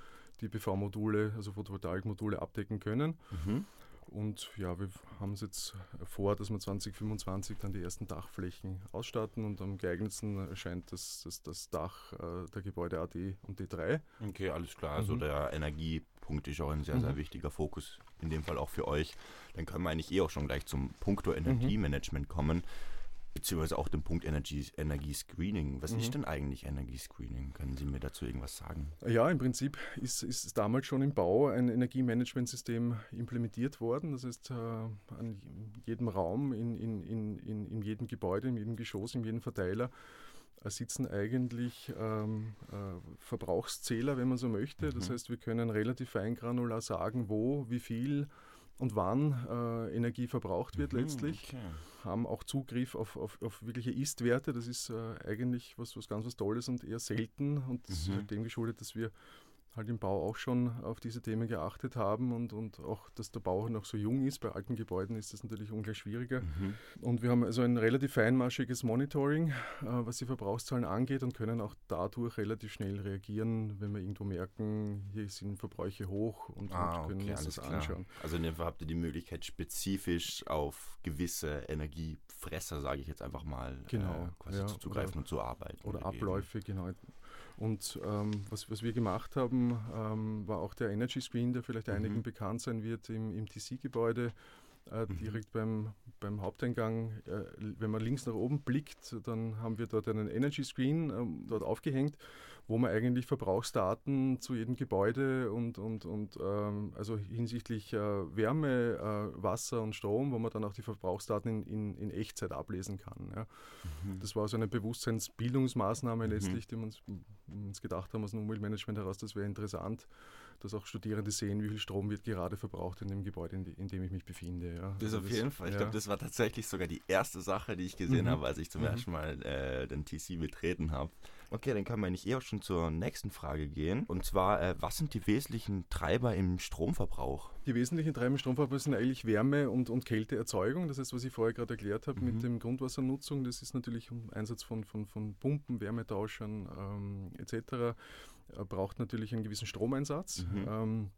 die PV-Module, also Photovoltaik-Module abdecken können. Mhm. Und ja, wir haben es jetzt vor, dass wir 2025 dann die ersten Dachflächen ausstatten und am geeignetsten erscheint das, das, das Dach äh, der Gebäude AD und D3. Okay, alles klar. Also mhm. der Energiepunkt ist auch ein sehr, sehr mhm. wichtiger Fokus, in dem Fall auch für euch. Dann können wir eigentlich eh auch schon gleich zum Punkto Energiemanagement mhm. kommen beziehungsweise auch den Punkt Energie, Energiescreening. Was mhm. ist denn eigentlich Energiescreening? Können Sie mir dazu irgendwas sagen? Ja, im Prinzip ist, ist damals schon im Bau ein Energiemanagementsystem implementiert worden. Das heißt, äh, an jedem Raum, in, in, in, in, in jedem Gebäude, in jedem Geschoss, in jedem Verteiler äh, sitzen eigentlich ähm, äh, Verbrauchszähler, wenn man so möchte. Mhm. Das heißt, wir können relativ feingranular sagen, wo, wie viel und wann äh, Energie verbraucht wird mhm, letztlich. Okay. Haben auch Zugriff auf, auf, auf wirkliche Ist-Werte. Das ist äh, eigentlich was, was ganz was Tolles und eher selten. Und das mhm. ist halt dem geschuldet, dass wir halt im Bau auch schon auf diese Themen geachtet haben und, und auch, dass der Bau noch so jung ist. Bei alten Gebäuden ist das natürlich ungleich schwieriger. Mhm. Und wir haben also ein relativ feinmaschiges Monitoring, äh, was die Verbrauchszahlen angeht und können auch dadurch relativ schnell reagieren, wenn wir irgendwo merken, hier sind Verbräuche hoch und, ah, und können okay, uns das klar. anschauen. Also in dem Fall habt ihr die Möglichkeit, spezifisch auf gewisse Energiefresser, sage ich jetzt einfach mal, genau, äh, quasi ja, zuzugreifen und zu arbeiten. Oder Abläufe, genau Und ähm, was, was wir gemacht haben, ähm, war auch der Energy Screen, der vielleicht mhm. einigen bekannt sein wird im, im TC-Gebäude. Äh, mhm. direkt beim, beim Haupteingang, äh, wenn man links nach oben blickt, dann haben wir dort einen Energy Screen äh, dort aufgehängt wo man eigentlich Verbrauchsdaten zu jedem Gebäude und, und, und ähm, also hinsichtlich äh, Wärme, äh, Wasser und Strom, wo man dann auch die Verbrauchsdaten in, in, in Echtzeit ablesen kann. Ja. Mhm. Das war so eine Bewusstseinsbildungsmaßnahme mhm. letztlich, die wir uns, uns gedacht haben aus dem Umweltmanagement heraus, das wäre interessant dass auch Studierende sehen, wie viel Strom wird gerade verbraucht in dem Gebäude, in, in dem ich mich befinde. Ja. Das also auf jeden Fall. Ich ja. glaube, das war tatsächlich sogar die erste Sache, die ich gesehen mhm. habe, als ich zum mhm. ersten Mal äh, den TC betreten habe. Okay, dann können wir eigentlich eher auch schon zur nächsten Frage gehen. Und zwar, äh, was sind die wesentlichen Treiber im Stromverbrauch? Die wesentlichen Treiber im Stromverbrauch sind eigentlich Wärme- und, und Kälteerzeugung. Das heißt, was ich vorher gerade erklärt habe mhm. mit dem Grundwassernutzung, das ist natürlich Einsatz von, von, von Pumpen, Wärmetauschern ähm, etc. braucht natürlich einen gewissen Stromeinsatz. Mhm. Ähm,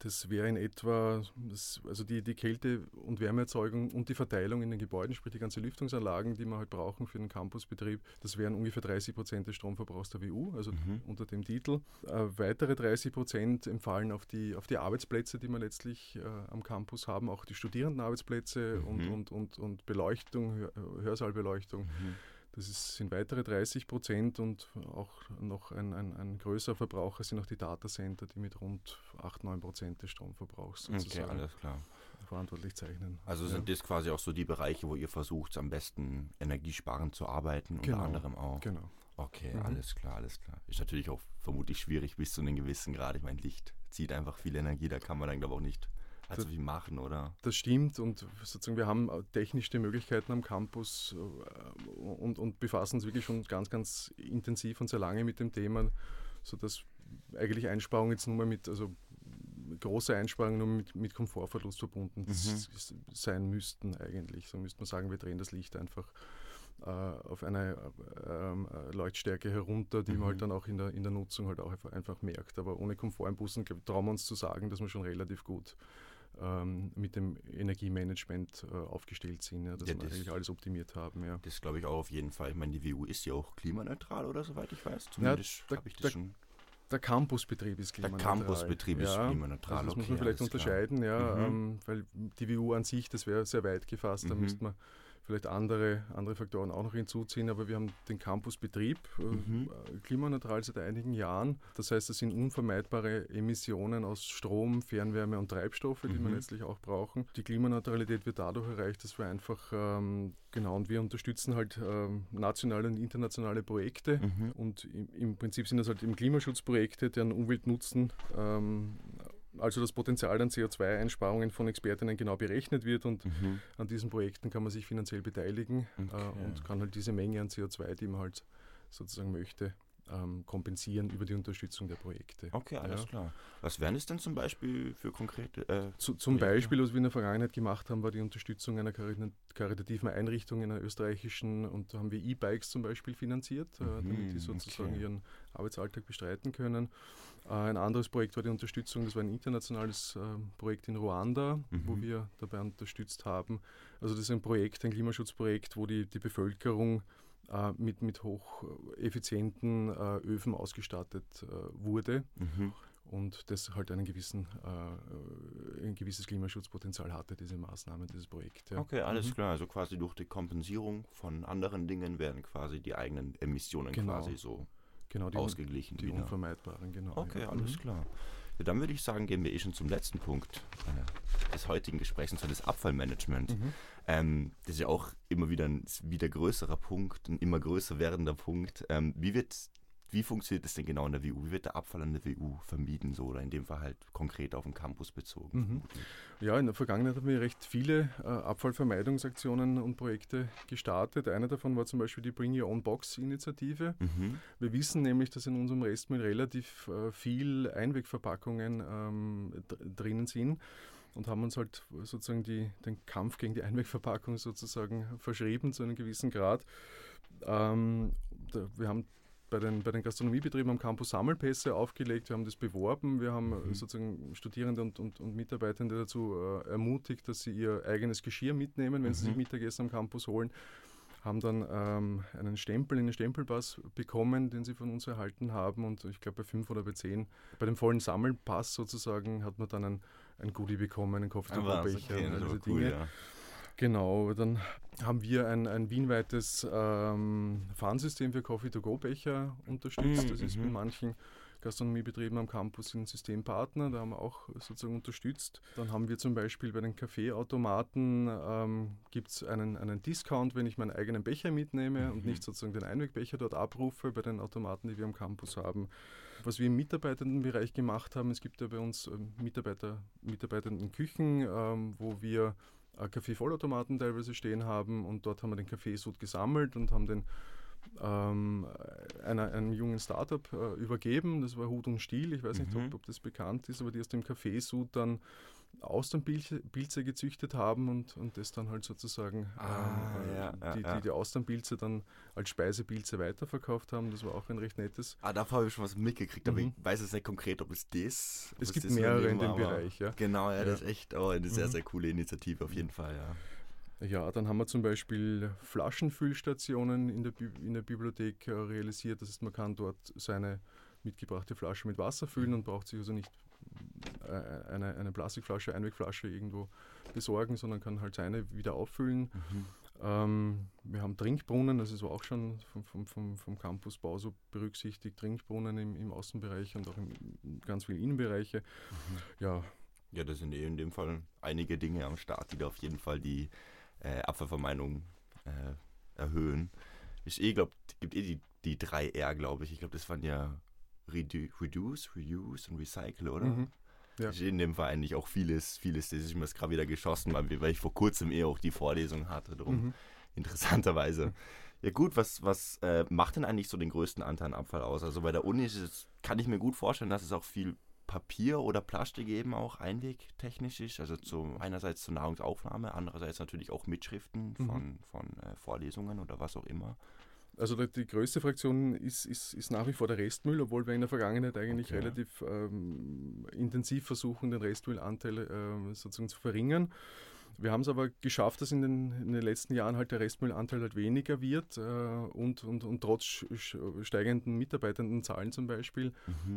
das wäre in etwa, das, also die, die Kälte- und Wärmeerzeugung und die Verteilung in den Gebäuden, sprich die ganzen Lüftungsanlagen, die wir halt brauchen für den Campusbetrieb, das wären ungefähr 30 Prozent des Stromverbrauchs der WU, also mhm. unter dem Titel. Äh, weitere 30 Prozent empfallen auf die, auf die Arbeitsplätze, die wir letztlich äh, am Campus haben, auch die Studierendenarbeitsplätze mhm. und, und, und, und Beleuchtung, Hör Hörsaalbeleuchtung. Mhm. Das ist, sind weitere 30 Prozent und auch noch ein, ein, ein, größerer Verbraucher sind auch die Datacenter, die mit rund 8, 9 Prozent des Stromverbrauchs sozusagen okay, alles klar. verantwortlich zeichnen. Also ja. sind das quasi auch so die Bereiche, wo ihr versucht, am besten energiesparend zu arbeiten, genau, unter anderem auch. Genau. Okay, mhm. alles klar, alles klar. Ist natürlich auch vermutlich schwierig bis zu einem gewissen Grad. Ich meine, Licht zieht einfach viel Energie, da kann man dann glaube ich auch nicht also wie machen, oder? Das stimmt und sozusagen wir haben technisch die Möglichkeiten am Campus äh, und, und befassen uns wirklich schon ganz, ganz intensiv und sehr lange mit dem Thema, sodass eigentlich Einsparungen jetzt nur mal mit, also große Einsparungen nur mit, mit Komfortverlust verbunden mhm. sein müssten eigentlich. So müsste man sagen, wir drehen das Licht einfach äh, auf eine äh, Leuchtstärke herunter, die mhm. man halt dann auch in der, in der Nutzung halt auch einfach merkt. Aber ohne Komfort im Bussen trauen wir uns zu sagen, dass wir schon relativ gut ähm, mit dem Energiemanagement äh, aufgestellt sind, ja, dass ja, wir das, eigentlich alles optimiert haben. Ja. Das glaube ich auch auf jeden Fall. Ich meine, die WU ist ja auch klimaneutral oder soweit ich weiß. Zumindest ja, habe ich das der, schon. Der Campusbetrieb ist klimaneutral. Der Campusbetrieb ist klimaneutral. Also das okay, muss man vielleicht unterscheiden, klar. ja, mhm. ähm, weil die WU an sich, das wäre sehr weit gefasst, mhm. da müsste man vielleicht andere, andere Faktoren auch noch hinzuziehen, aber wir haben den Campusbetrieb äh, mhm. klimaneutral seit einigen Jahren. Das heißt, es sind unvermeidbare Emissionen aus Strom, Fernwärme und Treibstoffe, die mhm. wir letztlich auch brauchen. Die Klimaneutralität wird dadurch erreicht, dass wir einfach, ähm, genau, und wir unterstützen halt ähm, nationale und internationale Projekte mhm. und im, im, Prinzip sind das halt im Klimaschutzprojekte, deren Umweltnutzen ähm, also das Potenzial an CO2-Einsparungen von Expertinnen genau berechnet wird und mhm. an diesen Projekten kann man sich finanziell beteiligen okay. äh, und kann halt diese Menge an CO2, die man halt sozusagen möchte, ähm, kompensieren über die Unterstützung der Projekte. Okay, alles ja. klar. Was wären es denn zum Beispiel für konkrete? Äh, Zu, zum Projekte? Beispiel, was wir in der Vergangenheit gemacht haben, war die Unterstützung einer karitativen Einrichtung in einer österreichischen und da haben wir E-Bikes zum Beispiel finanziert, äh, mhm, damit die sozusagen okay. ihren Arbeitsalltag bestreiten können. Äh, ein anderes Projekt war die Unterstützung, das war ein internationales äh, Projekt in Ruanda, mhm. wo wir dabei unterstützt haben. Also das ist ein Projekt, ein Klimaschutzprojekt, wo die, die Bevölkerung äh, mit, mit hocheffizienten äh, Öfen ausgestattet äh, wurde. Mhm. Und das halt einen gewissen, äh, ein gewisses Klimaschutzpotenzial hatte, diese Maßnahme, dieses Projekt. Ja. Okay, alles mhm. klar. Also quasi durch die Kompensierung von anderen Dingen werden quasi die eigenen Emissionen genau. quasi so genau, die, ausgeglichen. Die wieder. unvermeidbaren, genau. Okay, ja. alles mhm. klar. Ja, dann würde ich sagen, gehen wir eh schon zum letzten Punkt äh, des heutigen Gesprächs, und zwar das Abfallmanagement. Mhm. Ähm, das ist ja auch immer wieder ein wieder größerer Punkt, ein immer größer werdender Punkt. Ähm, wie wird wie funktioniert das denn genau in der WU? Wie wird der Abfall an der WU vermieden so oder in dem Fall halt konkret auf den Campus bezogen? Mhm. Ja, in der Vergangenheit haben wir recht viele äh, Abfallvermeidungsaktionen und Projekte gestartet. Einer davon war zum Beispiel die Bring Your Own Box Initiative. Mhm. Wir wissen nämlich, dass in unserem Restmüll relativ äh, viel Einwegverpackungen ähm, drinnen sind und haben uns halt sozusagen die, den Kampf gegen die Einwegverpackung sozusagen verschrieben zu einem gewissen Grad. Ähm, wir haben bei den, bei den Gastronomiebetrieben am Campus Sammelpässe aufgelegt, wir haben das beworben, wir haben mhm. sozusagen Studierende und, und, und Mitarbeitende dazu äh, ermutigt, dass sie ihr eigenes Geschirr mitnehmen, wenn mhm. sie sich Mittagessen am Campus holen haben dann ähm, einen Stempel, einen Stempelpass bekommen, den sie von uns erhalten haben. Und ich glaube, bei 5 oder bei 10, bei dem vollen Sammelpass sozusagen, hat man dann ein, ein Goodie bekommen, einen Coffee-to-Go-Becher okay, und all diese cool, Dinge. ja. Genau, dann haben wir ein, ein wienweites ähm, Fahnsystem für Coffee-to-Go-Becher unterstützt. Mm, Das ist mhm. bei manchen Gastronomiebetrieben am Campus ein Systempartner, da haben wir auch sozusagen unterstützt. Dann haben wir zum Beispiel bei den Kaffeeautomaten ähm, gibt es einen, einen Discount, wenn ich meinen eigenen Becher mitnehme und Mhm. nicht sozusagen den Einwegbecher dort abrufe bei den Automaten, die wir am Campus haben. Was wir im Mitarbeitendenbereich gemacht haben, es gibt ja bei uns ähm, Mitarbeiter, Mitarbeitenden Küchen, ähm, wo wir äh, Kaffeevollautomaten teilweise stehen haben und dort haben wir den Kaffeesud gesammelt und haben den ähm, einer, einem jungen Startup äh, übergeben. Das war Hut und Stiel. Ich weiß nicht, Mhm. ob, ob das bekannt ist, aber die aus dem Kaffeesud dann Austernpilze Pilze gezüchtet haben und, und das dann halt sozusagen Ah, ähm, äh, ja, ja, die, ja. die, die Austernpilze dann als Speisepilze weiterverkauft haben. Das war auch ein recht nettes. Ah, davon habe ich schon was mitgekriegt, aber Mhm. ich weiß jetzt nicht konkret, ob es das. ob Es gibt das mehrere in dem Bereich. Ja. Genau, ja, das ist echt oh, eine sehr, Mhm. sehr coole Initiative auf jeden Fall, ja. Ja, dann haben wir zum Beispiel Flaschenfüllstationen in der, Bi in der Bibliothek äh, realisiert. Das heißt, man kann dort seine mitgebrachte Flasche mit Wasser füllen und braucht sich also nicht äh, eine, eine Plastikflasche, Einwegflasche irgendwo besorgen, sondern kann halt seine wieder auffüllen. Ähm, wir haben Trinkbrunnen, das ist auch schon vom, vom, vom, vom Campusbau so berücksichtigt, Trinkbrunnen im, im Außenbereich und auch im, in ganz viele Innenbereiche. Ja, Ja, das sind eh in dem Fall einige Dinge am Start, die da auf jeden Fall die äh, Abfallvermeidung äh, erhöhen. Ich eh glaube, gibt eh die, die drei R, glaube ich. Ich glaube, das waren ja Redu Reduce, Reuse und Recycle, oder? Mhm. Ja. In dem Fall eigentlich auch vieles, vieles, das ist mir jetzt gerade wieder geschossen, weil, weil ich vor kurzem eh auch die Vorlesung hatte. Drum Mhm. interessanterweise. Ja gut, was, was äh, macht denn eigentlich so den größten Anteil an Abfall aus? Also bei der Uni ist es, kann ich mir gut vorstellen, dass es auch viel Papier oder Plastik eben auch einwegtechnisch ist. Also zu, einerseits zur Nahrungsaufnahme, andererseits natürlich auch Mitschriften Mhm. von, von äh, Vorlesungen oder was auch immer. Also die, größte Fraktion ist, ist, ist nach wie vor der Restmüll, obwohl wir in der Vergangenheit eigentlich Okay. relativ ähm, intensiv versuchen, den Restmüllanteil ähm, sozusagen zu verringern. Wir haben es aber geschafft, dass in den, in den letzten Jahren halt der Restmüllanteil halt weniger wird äh, und, und, und trotz steigenden Mitarbeitendenzahlen zum Beispiel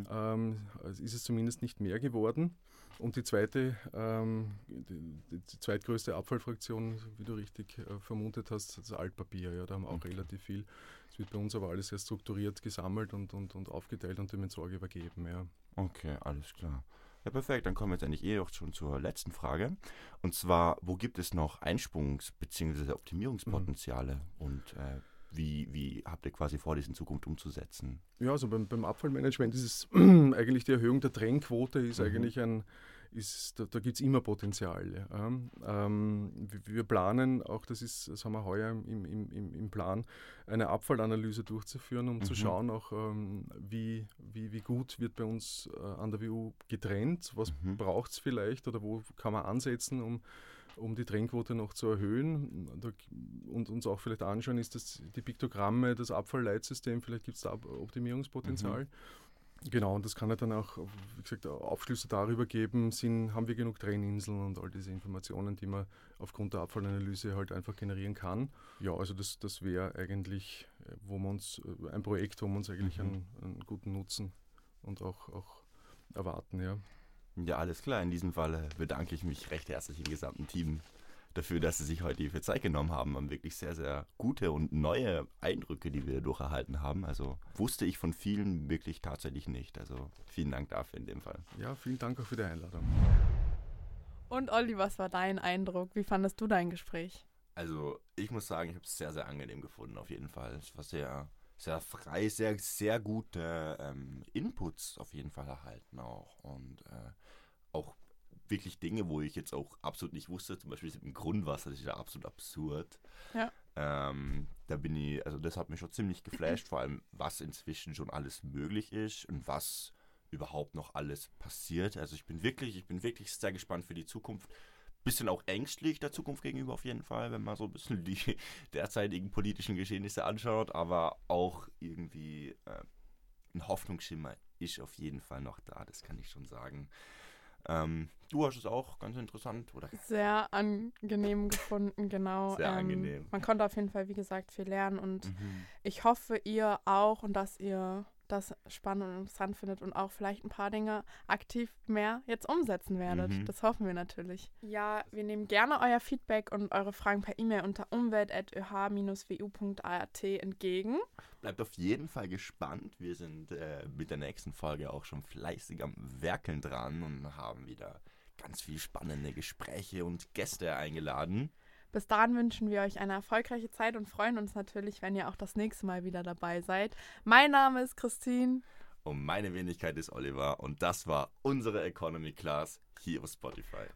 ähm, ist es zumindest nicht mehr geworden. Und die zweite, ähm, die, die, zweitgrößte Abfallfraktion, wie du richtig äh, vermutet hast, das Altpapier. Ja, da haben wir auch Okay. relativ viel. Es wird bei uns aber alles sehr strukturiert gesammelt und, und, und aufgeteilt und dem Entsorger übergeben. Ja. Okay, alles klar. Ja, perfekt. Dann kommen wir jetzt eigentlich eh auch schon zur letzten Frage. Und zwar, wo gibt es noch Einsprungs- bzw. Optimierungspotenziale und äh, wie, wie habt ihr quasi vor, das in Zukunft umzusetzen? Ja, also beim, beim Abfallmanagement ist es eigentlich die Erhöhung der Trennquote ist Mhm. eigentlich ein, ist, da, da gibt es immer Potenzial. Ja. Ähm, wir, wir planen, auch das ist, das haben wir heuer im, im, im, im Plan, eine Abfallanalyse durchzuführen, um zu Mhm. schauen auch, ähm, wie, wie, wie gut wird bei uns äh, an der WU getrennt, was Mhm. braucht es vielleicht oder wo kann man ansetzen, um um die Trennquote noch zu erhöhen und uns auch vielleicht anschauen, ist das die Piktogramme, das Abfallleitsystem, vielleicht gibt es da Op- Optimierungspotenzial. Genau, und das kann ja dann auch, wie gesagt, Aufschlüsse darüber geben, sind, haben wir genug Trenninseln und all diese Informationen, die man aufgrund der Abfallanalyse halt einfach generieren kann. Ja, also das, das wäre eigentlich, äh, wo man uns, äh, ein Projekt, wo wir uns eigentlich Mhm. einen, einen guten Nutzen und auch, auch erwarten, ja. Ja, alles klar. In diesem Falle bedanke ich mich recht herzlich im gesamten Team dafür, dass Sie sich heute für Zeit genommen haben. Haben wirklich sehr, sehr gute und neue Eindrücke, die wir durcherhalten haben. Also wusste ich von vielen wirklich tatsächlich nicht. Also vielen Dank dafür in dem Fall. Ja, vielen Dank auch für die Einladung. Und Olli, was war dein Eindruck? Wie fandest du dein Gespräch? Also ich muss sagen, ich habe es sehr, sehr angenehm gefunden auf jeden Fall. Es war sehr, sehr frei, sehr, sehr gute ähm, Inputs auf jeden Fall erhalten auch. Und äh, auch wirklich Dinge, wo ich jetzt auch absolut nicht wusste, zum Beispiel mit dem Grundwasser, das ist ja absolut absurd. Ja. Ähm, da bin ich, also das hat mich schon ziemlich geflasht, vor allem was inzwischen schon alles möglich ist und was überhaupt noch alles passiert. Also ich bin wirklich, ich bin wirklich sehr gespannt für die Zukunft. Bisschen auch ängstlich der Zukunft gegenüber auf jeden Fall, wenn man so ein bisschen die derzeitigen politischen Geschehnisse anschaut, aber auch irgendwie äh, ein Hoffnungsschimmer ist auf jeden Fall noch da, das kann ich schon sagen. Ähm, du hast es auch ganz interessant, oder? Sehr angenehm gefunden, genau. Sehr Ähm, angenehm. Man konnte auf jeden Fall, wie gesagt, viel lernen und Mhm. ich hoffe, ihr auch und dass ihr das spannend und interessant findet und auch vielleicht ein paar Dinge aktiv mehr jetzt umsetzen werdet. Mhm. Das hoffen wir natürlich. Ja, wir nehmen gerne euer Feedback und eure Fragen per E-Mail unter umwelt.öh-wu.at entgegen. Bleibt auf jeden Fall gespannt. Wir sind äh, mit der nächsten Folge auch schon fleißig am Werkeln dran und haben wieder ganz viel spannende Gespräche und Gäste eingeladen. Bis dahin wünschen wir euch eine erfolgreiche Zeit und freuen uns natürlich, wenn ihr auch das nächste Mal wieder dabei seid. Mein Name ist Christine. Und meine Wenigkeit ist Oliver und das war unsere Economy Class hier auf Spotify.